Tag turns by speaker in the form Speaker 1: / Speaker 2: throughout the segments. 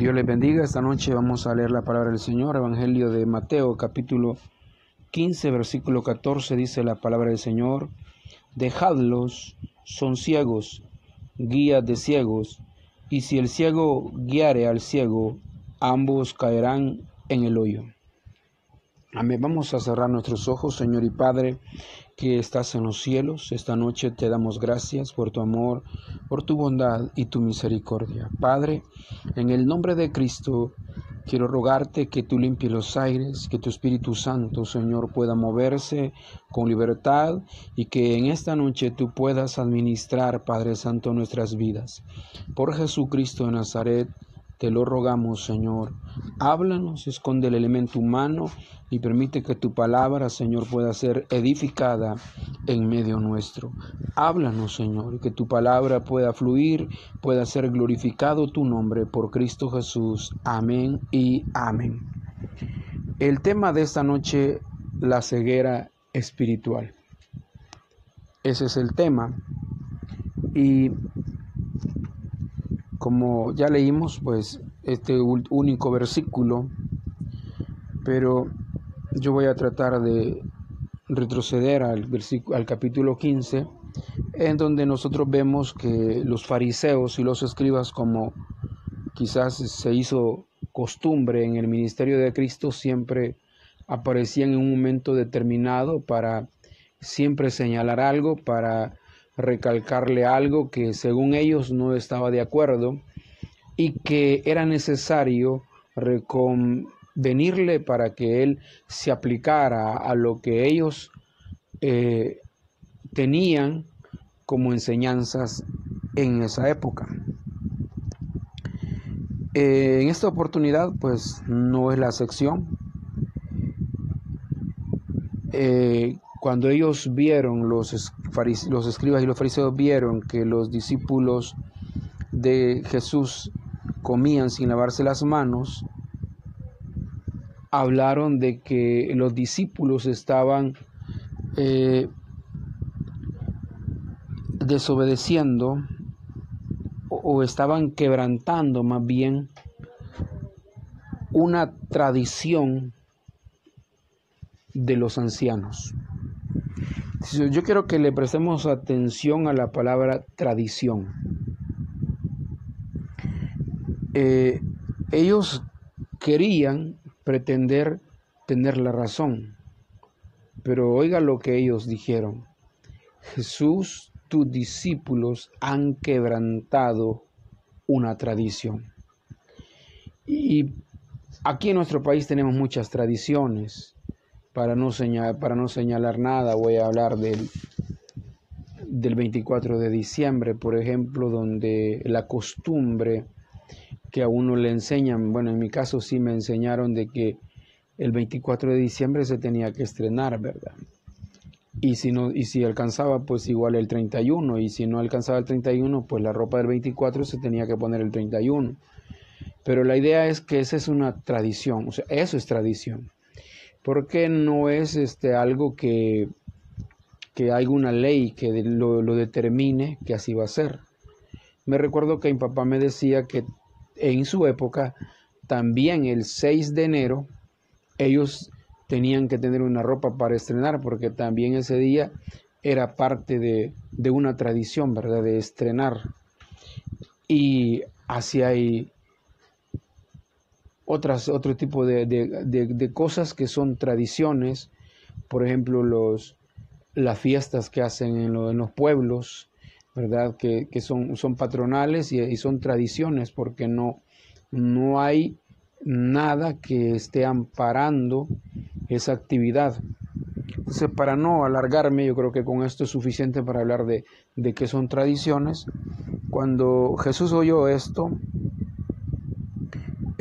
Speaker 1: Dios les bendiga. Esta noche vamos a leer la palabra del Señor, Evangelio de Mateo, capítulo 15, versículo 14, dice la palabra del Señor, Dejadlos, son ciegos, guía de ciegos, y si el ciego guiare al ciego, ambos caerán en el hoyo. Amén. Vamos a cerrar nuestros ojos, Señor y Padre, que estás en los cielos. Esta noche te damos gracias por tu amor, por tu bondad y tu misericordia. Padre, en el nombre de Cristo, quiero rogarte que tú limpies los aires, que tu Espíritu Santo, Señor, pueda moverse con libertad y que en esta noche tú puedas administrar, Padre Santo, nuestras vidas. Por Jesucristo de Nazaret, te lo rogamos, Señor. Háblanos, esconde el elemento humano y permite que tu palabra, Señor, pueda ser edificada en medio nuestro. Háblanos, Señor, y que tu palabra pueda fluir, pueda ser glorificado tu nombre por Cristo Jesús. Amén y amén. El tema de esta noche, la ceguera espiritual. Ese es el tema. Y como ya leímos, pues este único versículo, pero yo voy a tratar de retroceder al, versículo, al capítulo 15, en donde nosotros vemos que los fariseos y los escribas, como quizás se hizo costumbre en el ministerio de Cristo, siempre aparecían en un momento determinado para siempre señalar algo, para recalcarle algo que según ellos no estaba de acuerdo y que era necesario reconvenirle para que él se aplicara a lo que ellos eh, tenían como enseñanzas en esa época. Eh, en esta oportunidad, pues no es la sección. Eh, cuando ellos vieron, los, los escribas y los fariseos vieron que los discípulos de Jesús comían sin lavarse las manos, hablaron de que los discípulos estaban eh, desobedeciendo o estaban quebrantando más bien una tradición de los ancianos. Yo quiero que le prestemos atención a la palabra tradición. Eh, ellos querían pretender tener la razón, pero oiga lo que ellos dijeron. Jesús, tus discípulos han quebrantado una tradición. Y aquí en nuestro país tenemos muchas tradiciones para no, señalar, para no señalar nada, voy a hablar del, del 24 de diciembre, por ejemplo, donde la costumbre que a uno le enseñan, bueno, en mi caso sí me enseñaron de que el 24 de diciembre se tenía que estrenar, ¿verdad? Y si, no, y si alcanzaba, pues igual el 31, y si no alcanzaba el 31, pues la ropa del 24 se tenía que poner el 31. Pero la idea es que esa es una tradición, o sea, eso es tradición porque no es este, algo que, que hay una ley que lo, lo, determine que así va a ser. Me recuerdo que mi papá me decía que en su época, también el 6 de enero, ellos tenían que tener una ropa para estrenar, porque también ese día era parte de, de una tradición, ¿verdad? De estrenar. Y así hay otras, otro tipo de, cosas que son tradiciones, por ejemplo, los, las fiestas que hacen en, los pueblos, ¿verdad? Que, son, son patronales y, son tradiciones porque no, no hay nada que esté amparando esa actividad. Entonces, para no alargarme, yo creo que con esto es suficiente para hablar de, de qué son tradiciones. Cuando Jesús oyó esto,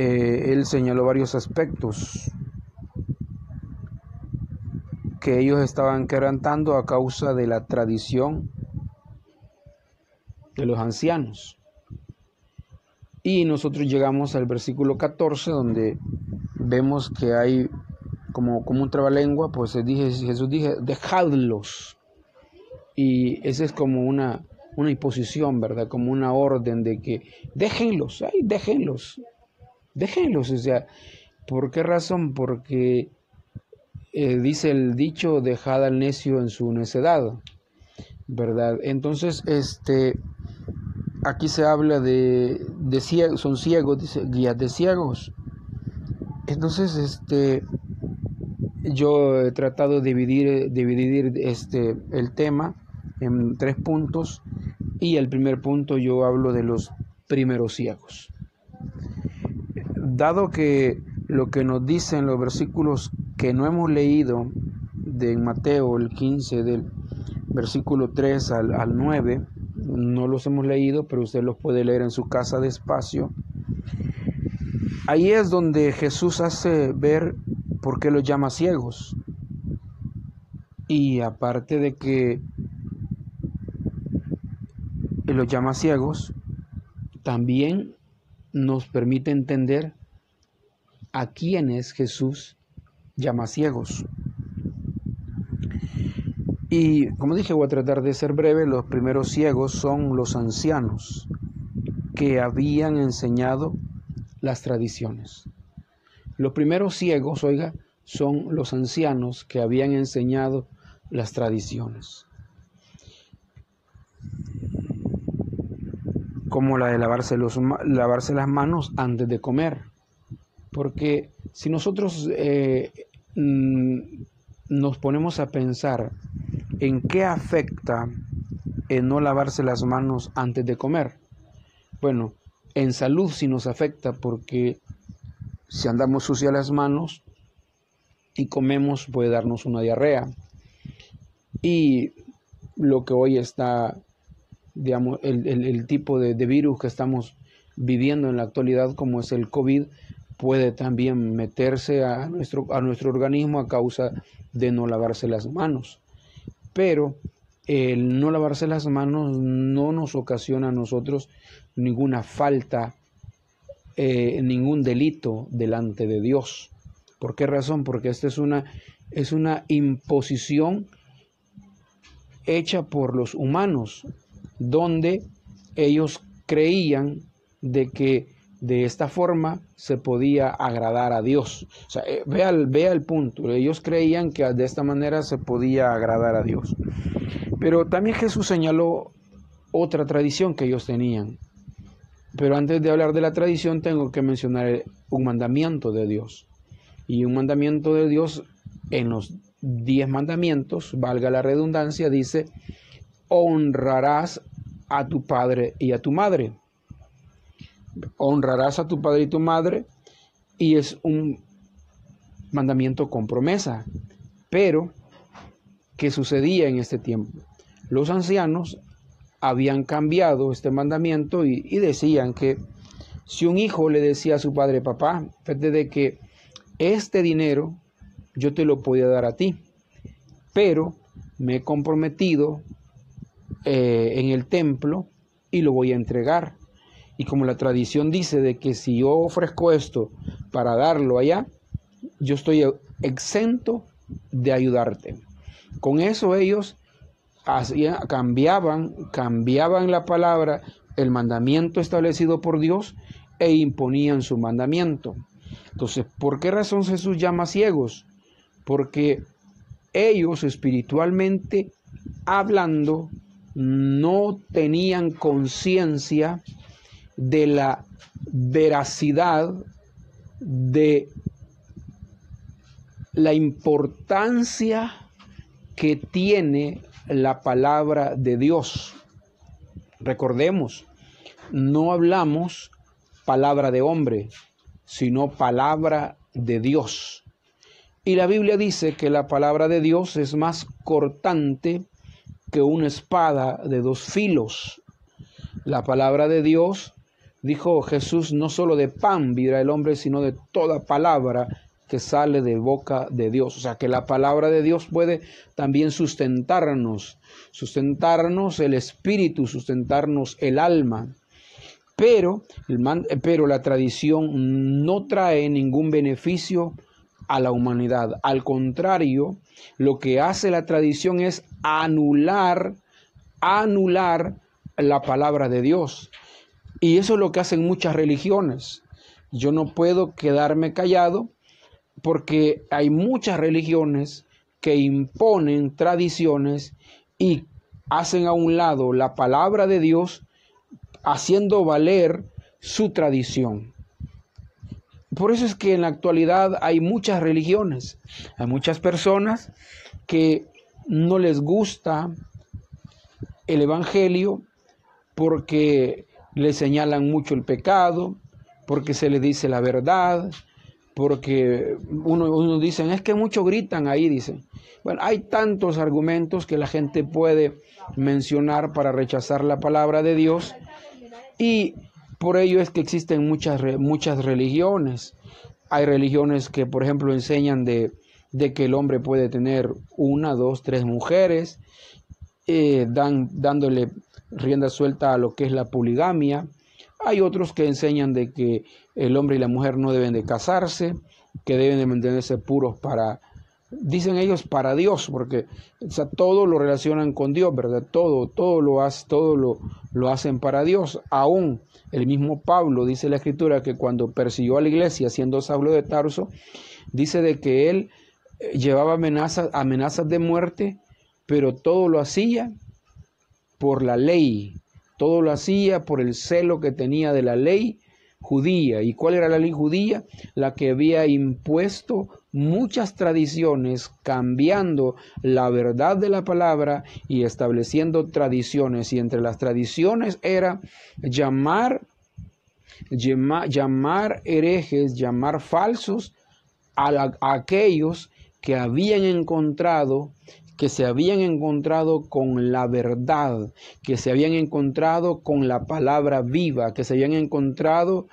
Speaker 1: eh, él señaló varios aspectos que ellos estaban quebrantando a causa de la tradición de los ancianos. Y nosotros llegamos al versículo 14 donde vemos que hay como, como un trabalengua, pues Jesús dije, dejadlos. Y esa es como una, una imposición, ¿verdad? Como una orden de que déjenlos, ay, déjenlos déjenlos, o sea, ¿por qué razón? Porque eh, dice el dicho, dejad al necio en su necedad, ¿verdad? Entonces, este, aquí se habla de, de ciegos, son ciegos, dice, guías de ciegos. Entonces, este, yo he tratado de dividir, dividir este, el tema en tres puntos y el primer punto yo hablo de los primeros ciegos. Dado que lo que nos dicen los versículos que no hemos leído de Mateo el 15 del versículo 3 al, al 9, no los hemos leído, pero usted los puede leer en su casa despacio. Ahí es donde Jesús hace ver por qué los llama ciegos. Y aparte de que los llama ciegos, también nos permite entender a quienes Jesús llama ciegos. Y como dije, voy a tratar de ser breve, los primeros ciegos son los ancianos que habían enseñado las tradiciones. Los primeros ciegos, oiga, son los ancianos que habían enseñado las tradiciones. Como la de lavarse, los, lavarse las manos antes de comer. Porque si nosotros eh, mm, nos ponemos a pensar en qué afecta no lavarse las manos antes de comer, bueno, en salud sí nos afecta porque si andamos sucias las manos y comemos puede darnos una diarrea. Y lo que hoy está, digamos, el, tipo de, virus que estamos viviendo en la actualidad, como es el COVID, puede también meterse a nuestro, a nuestro organismo a causa de no lavarse las manos. Pero el no lavarse las manos no nos ocasiona a nosotros ninguna falta eh, ningún delito delante de Dios. ¿Por qué razón? Porque esta es una, es una imposición hecha por los humanos, donde ellos creían de que de esta forma se podía agradar a Dios. O sea, eh, vea, vea el punto. Ellos creían que de esta manera se podía agradar a Dios. Pero también Jesús señaló otra tradición que ellos tenían. Pero antes de hablar de la tradición tengo que mencionar un mandamiento de Dios. Y un mandamiento de Dios en los diez mandamientos, valga la redundancia, dice, honrarás a tu padre y a tu madre. Honrarás a tu padre y tu madre y es un mandamiento con promesa. Pero, ¿qué sucedía en este tiempo? Los ancianos habían cambiado este mandamiento y, decían que si un hijo le decía a su padre, papá, fíjate de que este dinero yo te lo podía dar a ti, pero me he comprometido eh, en el templo y lo voy a entregar. Y como la tradición dice de que si yo ofrezco esto para darlo allá, yo estoy exento de ayudarte. Con eso ellos cambiaban, cambiaban la palabra, el mandamiento establecido por Dios e imponían su mandamiento. Entonces, ¿por qué razón Jesús llama ciegos? Porque ellos espiritualmente hablando no tenían conciencia de la veracidad de la importancia que tiene la palabra de Dios. Recordemos, no hablamos palabra de hombre, sino palabra de Dios. Y la Biblia dice que la palabra de Dios es más cortante que una espada de dos filos. La palabra de Dios, dijo Jesús, no solo de pan vivirá el hombre, sino de toda palabra que sale de boca de Dios. O sea, que la palabra de Dios puede también sustentarnos, sustentarnos el espíritu, sustentarnos el alma. Pero, pero la tradición no trae ningún beneficio a la humanidad. Al contrario, lo que hace la tradición es anular, anular la palabra de Dios. Y eso es lo que hacen muchas religiones yo no puedo quedarme callado porque hay muchas religiones que imponen tradiciones y hacen a un lado la palabra de Dios haciendo valer su tradición. Por eso es que en la actualidad hay muchas religiones, hay muchas personas que no les gusta el Evangelio porque le señalan mucho el pecado, porque se les dice la verdad, porque uno, uno dice, es que muchos gritan ahí, dicen. Bueno, hay tantos argumentos que la gente puede mencionar para rechazar la palabra de Dios y por ello es que existen muchas, muchas religiones. Hay religiones que, por ejemplo, enseñan de, que el hombre puede tener una, dos, tres mujeres, eh, dan, dándole rienda suelta a lo que es la poligamia. Hay otros que enseñan de que el hombre y la mujer no deben de casarse, que deben de mantenerse puros para, dicen ellos, para Dios, porque todo lo relacionan con Dios, ¿verdad? Todo, todo lo, hace, todo lo, lo hacen para Dios. Aún el mismo Pablo dice la escritura que cuando persiguió a la iglesia siendo Saulo de Tarso, dice de que él eh, llevaba amenazas, amenazas de muerte, pero todo lo hacía por la ley, todo lo hacía por el celo que tenía de la ley judía. ¿Y cuál era la ley judía? La que había impuesto muchas tradiciones, cambiando la verdad de la palabra y estableciendo tradiciones. Y entre las tradiciones era llamar, llamar herejes, llamar falsos a aquellos que habían encontrado que se habían encontrado con la verdad, que se habían encontrado con la palabra viva, que se habían encontrado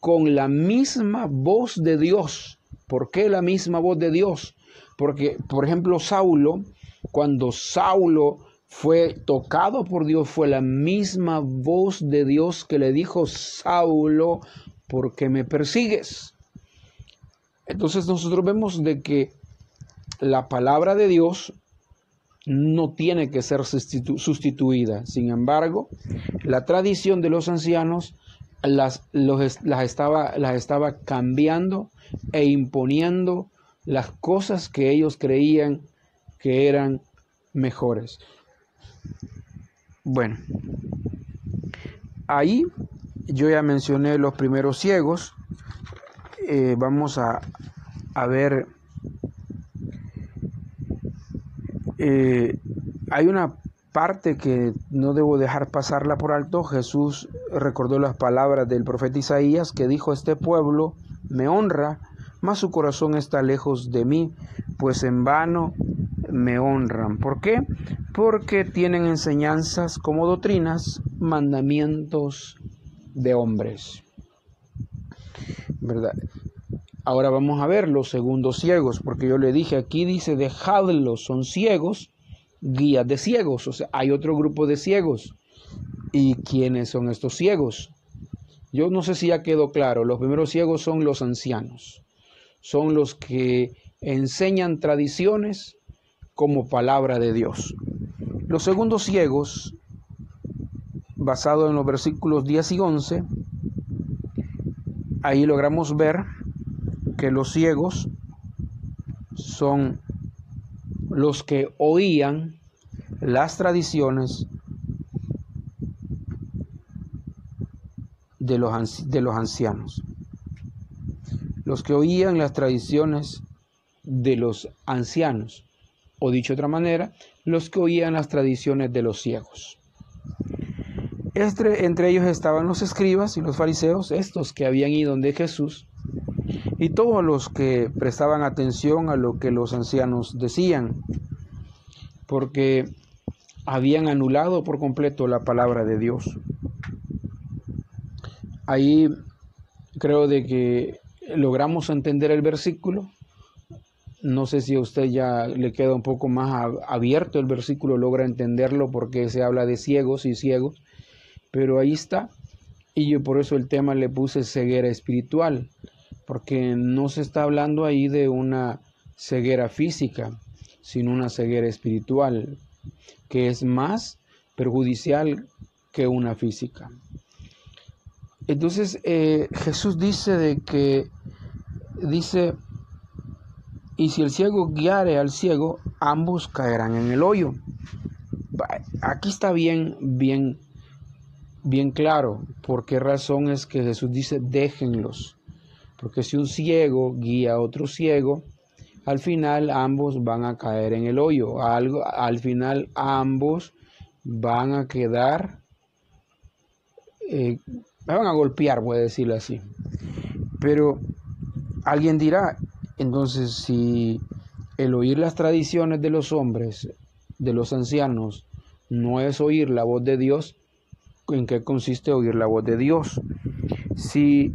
Speaker 1: con la misma voz de Dios. ¿Por qué la misma voz de Dios? Porque, por ejemplo, Saulo, cuando Saulo fue tocado por Dios, fue la misma voz de Dios que le dijo, Saulo, ¿por qué me persigues? Entonces nosotros vemos de que la palabra de Dios no tiene que ser sustituida. Sin embargo, la tradición de los ancianos las, las, estaba, las estaba cambiando e imponiendo las cosas que ellos creían que eran mejores. Bueno, ahí yo ya mencioné los primeros ciegos. Eh, vamos a, a ver Eh, hay una parte que no debo dejar pasarla por alto. Jesús recordó las palabras del profeta Isaías que dijo, este pueblo me honra, mas su corazón está lejos de mí, pues en vano me honran. ¿Por qué? Porque tienen enseñanzas como doctrinas, mandamientos de hombres. ¿Verdad? Ahora vamos a ver los segundos ciegos, porque yo le dije, aquí dice, dejadlos, son ciegos, guías de ciegos, o sea, hay otro grupo de ciegos. ¿Y quiénes son estos ciegos? Yo no sé si ya quedó claro, los primeros ciegos son los ancianos, son los que enseñan tradiciones como palabra de Dios. Los segundos ciegos, basado en los versículos 10 y 11, ahí logramos ver que los ciegos son los que oían las tradiciones de los, de los ancianos. Los que oían las tradiciones de los ancianos. O dicho de otra manera, los que oían las tradiciones de los ciegos. Entre, entre ellos estaban los escribas y los fariseos, estos que habían ido donde Jesús y todos los que prestaban atención a lo que los ancianos decían, porque habían anulado por completo la palabra de Dios. Ahí creo de que logramos entender el versículo. No sé si a usted ya le queda un poco más abierto el versículo, logra entenderlo porque se habla de ciegos y ciegos, pero ahí está. Y yo por eso el tema le puse ceguera espiritual porque no se está hablando ahí de una ceguera física, sino una ceguera espiritual, que es más perjudicial que una física. Entonces eh, Jesús dice de que, dice, y si el ciego guiare al ciego, ambos caerán en el hoyo. Aquí está bien, bien, bien claro por qué razón es que Jesús dice déjenlos. Porque si un ciego guía a otro ciego, al final ambos van a caer en el hoyo. Algo, al final ambos van a quedar, eh, van a golpear, voy a decirlo así. Pero alguien dirá, entonces si el oír las tradiciones de los hombres, de los ancianos, no es oír la voz de Dios, ¿en qué consiste oír la voz de Dios? Si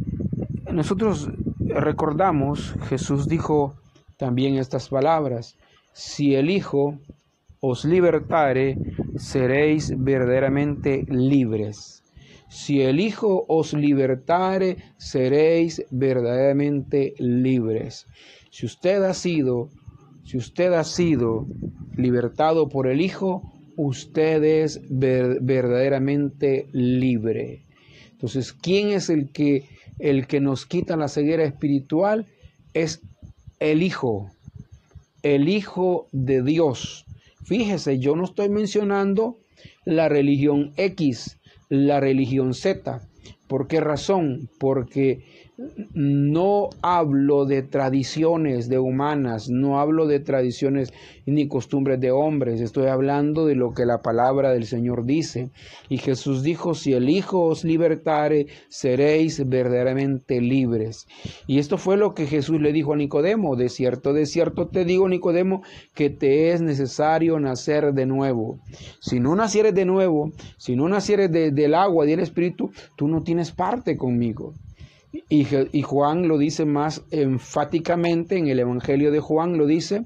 Speaker 1: nosotros recordamos, Jesús dijo también estas palabras, si el Hijo os libertare, seréis verdaderamente libres. Si el Hijo os libertare, seréis verdaderamente libres. Si usted ha sido, si usted ha sido libertado por el Hijo, usted es verdaderamente libre. Entonces, ¿quién es el que el que nos quita la ceguera espiritual? Es el Hijo, el Hijo de Dios. Fíjese, yo no estoy mencionando la religión X, la religión Z. ¿Por qué razón? Porque no hablo de tradiciones de humanas, no hablo de tradiciones ni costumbres de hombres, estoy hablando de lo que la palabra del Señor dice. Y Jesús dijo, si el Hijo os libertare, seréis verdaderamente libres. Y esto fue lo que Jesús le dijo a Nicodemo, de cierto, de cierto te digo, Nicodemo, que te es necesario nacer de nuevo. Si no nacieres de nuevo, si no nacieres del agua y del Espíritu, tú no tienes parte conmigo. Y, Juan lo dice más enfáticamente en el Evangelio de Juan, lo dice,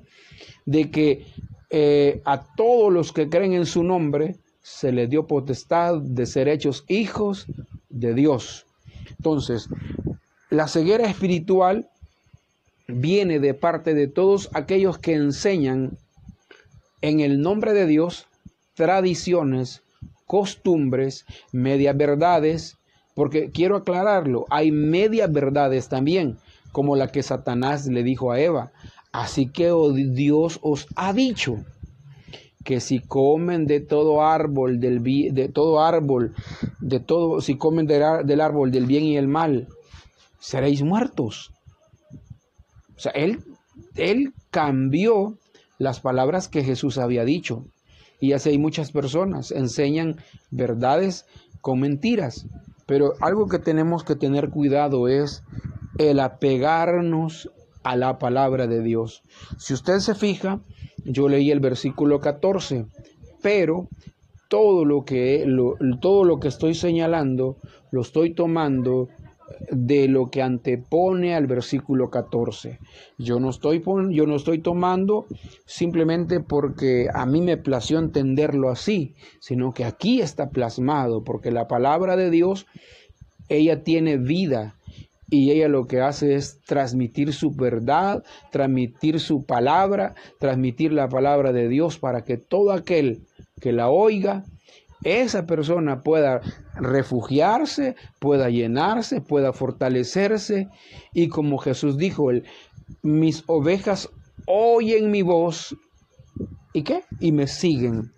Speaker 1: de que eh, a todos los que creen en su nombre se les dio potestad de ser hechos hijos de Dios. Entonces, la ceguera espiritual viene de parte de todos aquellos que enseñan en el nombre de Dios tradiciones, costumbres, medias verdades, porque quiero aclararlo, hay medias verdades también, como la que Satanás le dijo a Eva. Así que oh, Dios os ha dicho que si comen de todo árbol del de todo árbol, de todo, si comen del árbol del bien y el mal, seréis muertos. O sea, él, él cambió las palabras que Jesús había dicho. Y así hay muchas personas, enseñan verdades con mentiras. Pero algo que tenemos que tener cuidado es el apegarnos a la palabra de Dios. Si usted se fija, yo leí el versículo 14, pero todo lo que, todo lo que estoy señalando lo estoy tomando de lo que antepone al versículo 14. Yo no estoy, yo no estoy tomando simplemente porque a mí me plació entenderlo así, sino que aquí está plasmado, porque la palabra de Dios, ella tiene vida y ella lo que hace es transmitir su verdad, transmitir su palabra, transmitir la palabra de Dios para que todo aquel que la oiga esa persona pueda refugiarse, pueda llenarse, pueda fortalecerse y como Jesús dijo, mis ovejas oyen mi voz y qué? Y me siguen.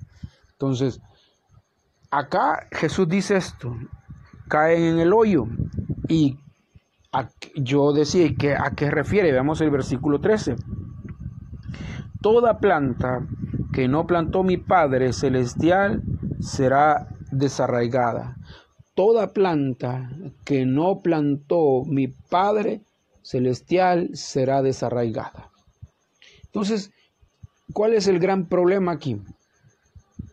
Speaker 1: Entonces, acá Jesús dice esto, caen en el hoyo y yo decía que a qué refiere, veamos el versículo 13. Toda planta que no plantó mi Padre celestial será desarraigada. Toda planta que no plantó mi Padre Celestial será desarraigada. Entonces, ¿cuál es el gran problema aquí?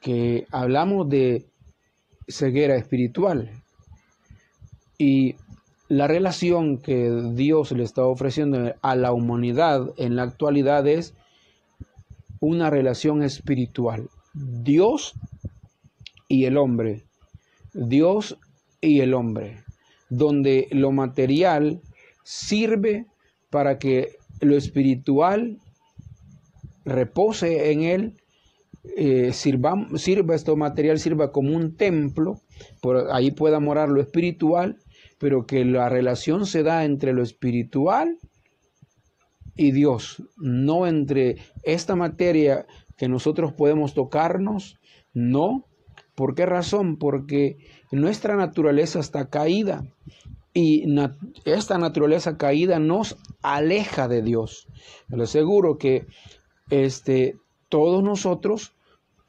Speaker 1: Que hablamos de ceguera espiritual y la relación que Dios le está ofreciendo a la humanidad en la actualidad es una relación espiritual. Dios y el hombre, Dios y el hombre, donde lo material sirve para que lo espiritual repose en él, eh, sirva, sirva esto material, sirva como un templo, por ahí pueda morar lo espiritual, pero que la relación se da entre lo espiritual y Dios, no entre esta materia que nosotros podemos tocarnos, no. ¿Por qué razón? Porque nuestra naturaleza está caída y esta naturaleza caída nos aleja de Dios. Le aseguro que este, todos nosotros,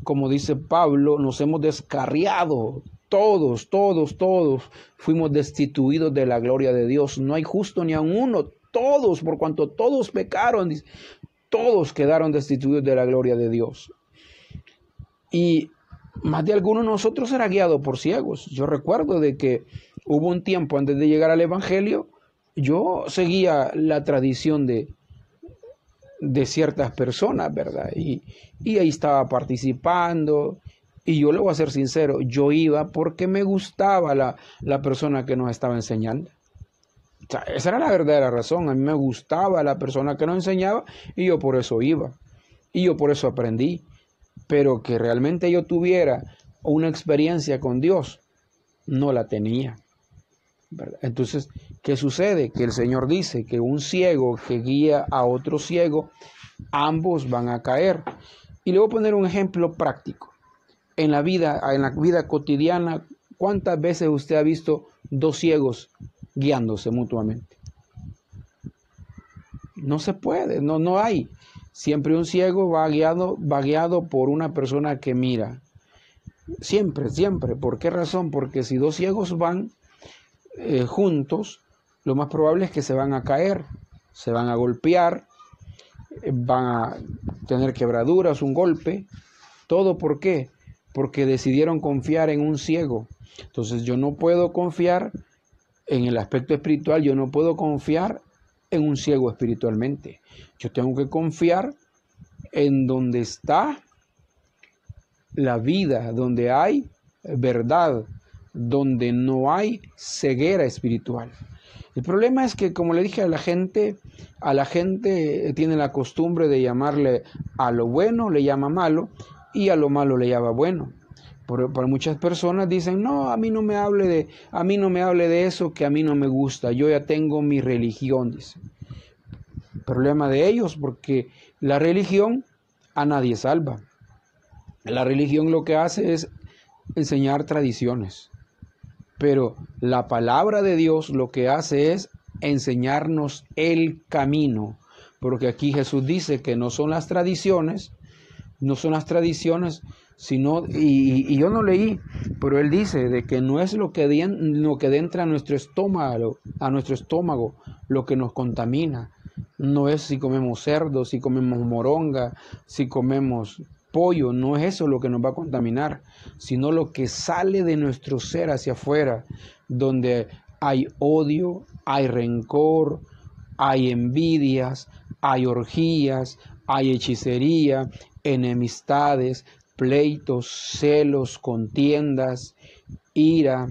Speaker 1: como dice Pablo, nos hemos descarriado. Todos, todos, todos fuimos destituidos de la gloria de Dios. No hay justo ni a uno. Todos, por cuanto todos pecaron, todos quedaron destituidos de la gloria de Dios. Y más de alguno de nosotros era guiado por ciegos. Yo recuerdo de que hubo un tiempo antes de llegar al Evangelio, yo seguía la tradición de, de ciertas personas, ¿verdad? Y, ahí estaba participando. Y yo le voy a ser sincero, yo iba porque me gustaba la, la persona que nos estaba enseñando. esa era la verdadera razón. A mí me gustaba la persona que nos enseñaba y yo por eso iba. Y yo por eso aprendí. Pero que realmente yo tuviera una experiencia con Dios, no la tenía. Entonces, ¿qué sucede? Que el Señor dice que un ciego que guía a otro ciego, ambos van a caer. Y le voy a poner un ejemplo práctico. En la vida, en la vida cotidiana, ¿cuántas veces usted ha visto dos ciegos guiándose mutuamente? No se puede, no, no hay. Siempre un ciego va guiado, va guiado por una persona que mira. Siempre, siempre. ¿Por qué razón? Porque si dos ciegos van, eh, juntos, lo más probable es que se van a caer, se van a golpear, eh, van a tener quebraduras, un golpe. ¿Todo por qué? Porque decidieron confiar en un ciego. Entonces yo no puedo confiar en el aspecto espiritual, yo no puedo confiar en un ciego espiritualmente. Yo tengo que confiar en donde está la vida, donde hay verdad, donde no hay ceguera espiritual. El problema es que, como le dije a la gente, a la gente tiene la costumbre de llamarle a lo bueno, le llama malo, y a lo malo le llama bueno. Por, muchas personas dicen, no, a mí no me hable de, a mí no me hable de eso que a mí no me gusta, yo ya tengo mi religión, dice. Problema de ellos, porque la religión a nadie salva. La religión lo que hace es enseñar tradiciones. Pero la palabra de Dios lo que hace es enseñarnos el camino. Porque aquí Jesús dice que no son las tradiciones, no son las tradiciones, sino, y, yo no leí, pero él dice de que no es lo que, lo que entra a nuestro estómago, a nuestro estómago, lo que nos contamina. No es si comemos cerdo, si comemos moronga, si comemos pollo, no es eso lo que nos va a contaminar, sino lo que sale de nuestro ser hacia afuera, donde hay odio, hay rencor, hay envidias, hay orgías, hay hechicería, enemistades, pleitos, celos, contiendas, ira,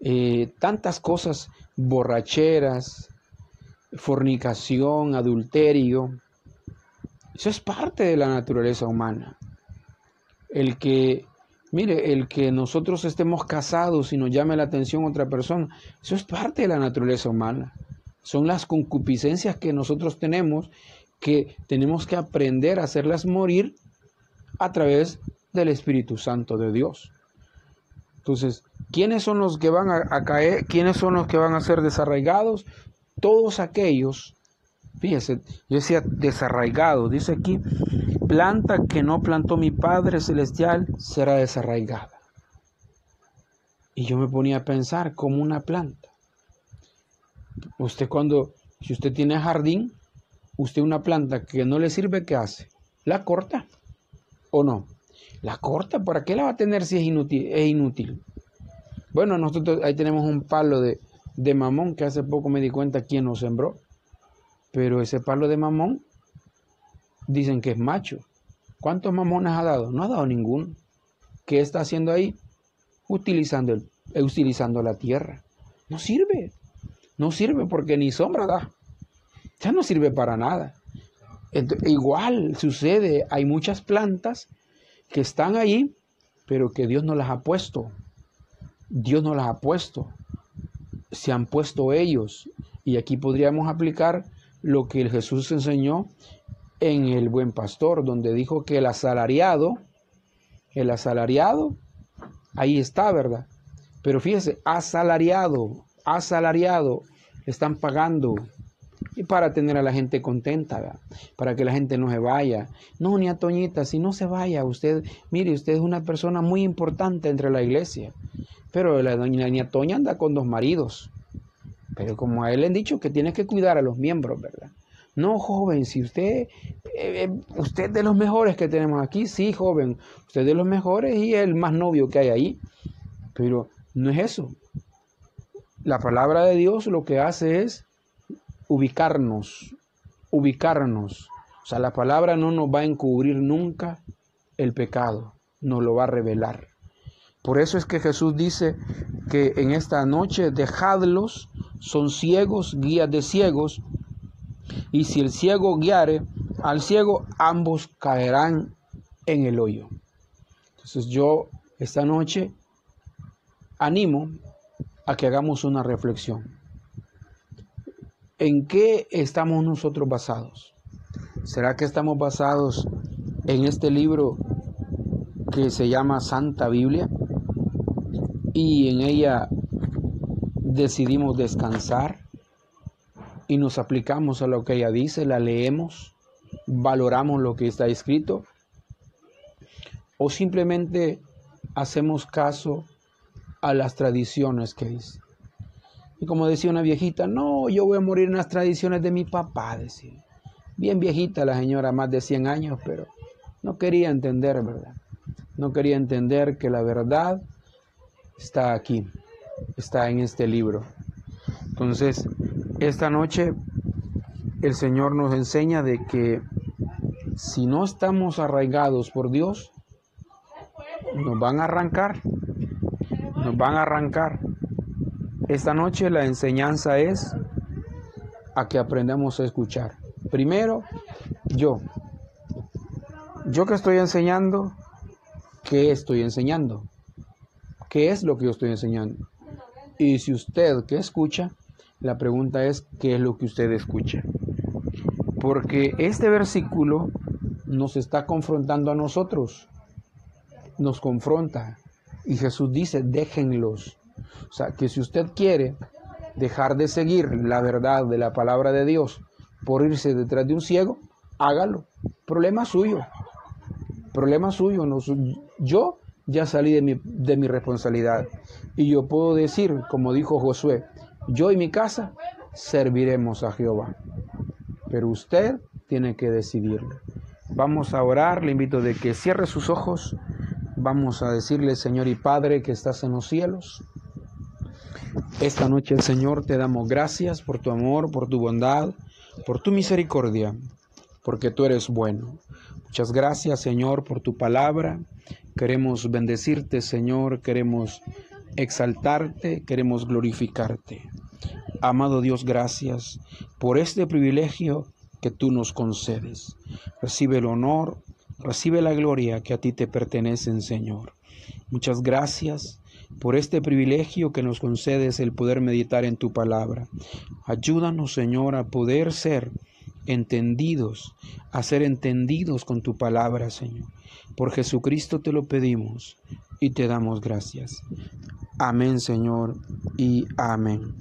Speaker 1: eh, tantas cosas, borracheras, fornicación, adulterio, eso es parte de la naturaleza humana. El que, mire, el que nosotros estemos casados y nos llame la atención otra persona, eso es parte de la naturaleza humana. Son las concupiscencias que nosotros tenemos que tenemos que aprender a hacerlas morir a través del Espíritu Santo de Dios. Entonces, ¿quiénes son los que van a, caer? ¿Quiénes son los que van a ser desarraigados? Todos aquellos Fíjese, yo decía desarraigado. Dice aquí, planta que no plantó mi Padre Celestial será desarraigada. Y yo me ponía a pensar como una planta. Usted cuando, si usted tiene jardín, usted una planta que no le sirve, ¿qué hace? ¿La corta o no? La corta, ¿para qué la va a tener si es inútil? Es inútil. Bueno, nosotros ahí tenemos un palo de, de mamón que hace poco me di cuenta quién nos sembró. Pero ese palo de mamón dicen que es macho. ¿Cuántos mamones ha dado? No ha dado ninguno. ¿Qué está haciendo ahí? Utilizando, el, utilizando la tierra. No sirve. No sirve porque ni sombra da. Ya no sirve para nada. Igual sucede, hay muchas plantas que están ahí, pero que Dios no las ha puesto. Dios no las ha puesto. se han puesto ellos. Y aquí podríamos aplicar lo que Jesús enseñó en el buen pastor, donde dijo que el asalariado, el asalariado, ahí está, ¿verdad? Pero fíjese, asalariado, asalariado, están pagando y para tener a la gente contenta, para que la gente no se vaya. No, ni a Toñita, si no se vaya, usted, mire, usted es una persona muy importante entre la iglesia. Pero la doña Toña anda con dos maridos. Pero como a él le han dicho que tiene que cuidar a los miembros, ¿verdad? No, joven, si usted, eh, eh, usted de los mejores que tenemos aquí, sí, joven, usted de los mejores y el más novio que hay ahí. Pero no es eso. La palabra de Dios lo que hace es ubicarnos, ubicarnos. O sea, la palabra no nos va a encubrir nunca el pecado, nos lo va a revelar. Por eso es que Jesús dice que en esta noche dejadlos, son ciegos, guías de ciegos, y si el ciego guiare al ciego, ambos caerán en el hoyo. Entonces yo esta noche animo a que hagamos una reflexión. ¿En qué estamos nosotros basados? ¿Será que estamos basados en este libro que se llama Santa Biblia? Y en ella decidimos descansar y nos aplicamos a lo que ella dice, la leemos, valoramos lo que está escrito o simplemente hacemos caso a las tradiciones que dice. Y como decía una viejita, no, yo voy a morir en las tradiciones de mi papá, decía. Bien viejita la señora, más de 100 años, pero no quería entender, ¿verdad? No quería entender que la verdad está aquí, está en este libro. Entonces, esta noche el Señor nos enseña de que si no estamos arraigados por Dios, nos van a arrancar, nos van a arrancar. Esta noche la enseñanza es a que aprendamos a escuchar. Primero, yo. Yo que estoy enseñando, ¿qué estoy enseñando? ¿Qué es lo que yo estoy enseñando? Y si usted que escucha, la pregunta es, ¿qué es lo que usted escucha? Porque este versículo nos está confrontando a nosotros. Nos confronta. Y Jesús dice, déjenlos. O sea, que si usted quiere dejar de seguir la verdad de la palabra de Dios por irse detrás de un ciego, hágalo. Problema suyo. Problema suyo. yo ya salí de mi, de mi responsabilidad. Y yo puedo decir, como dijo Josué, yo y mi casa serviremos a Jehová. Pero usted tiene que decidirlo. Vamos a orar, le invito de que cierre sus ojos. Vamos a decirle, Señor y Padre, que estás en los cielos. Esta noche, Señor, te damos gracias por tu amor, por tu bondad, por tu misericordia, porque tú eres bueno. Muchas gracias, Señor, por tu palabra. Queremos bendecirte, Señor. Queremos exaltarte, queremos glorificarte. Amado Dios, gracias por este privilegio que tú nos concedes. Recibe el honor, recibe la gloria que a ti te pertenecen, Señor. Muchas gracias por este privilegio que nos concedes el poder meditar en tu palabra. Ayúdanos, Señor, a poder ser entendidos, a ser entendidos con tu palabra, Señor. Por Jesucristo te lo pedimos y te damos gracias. Amén, Señor, y amén.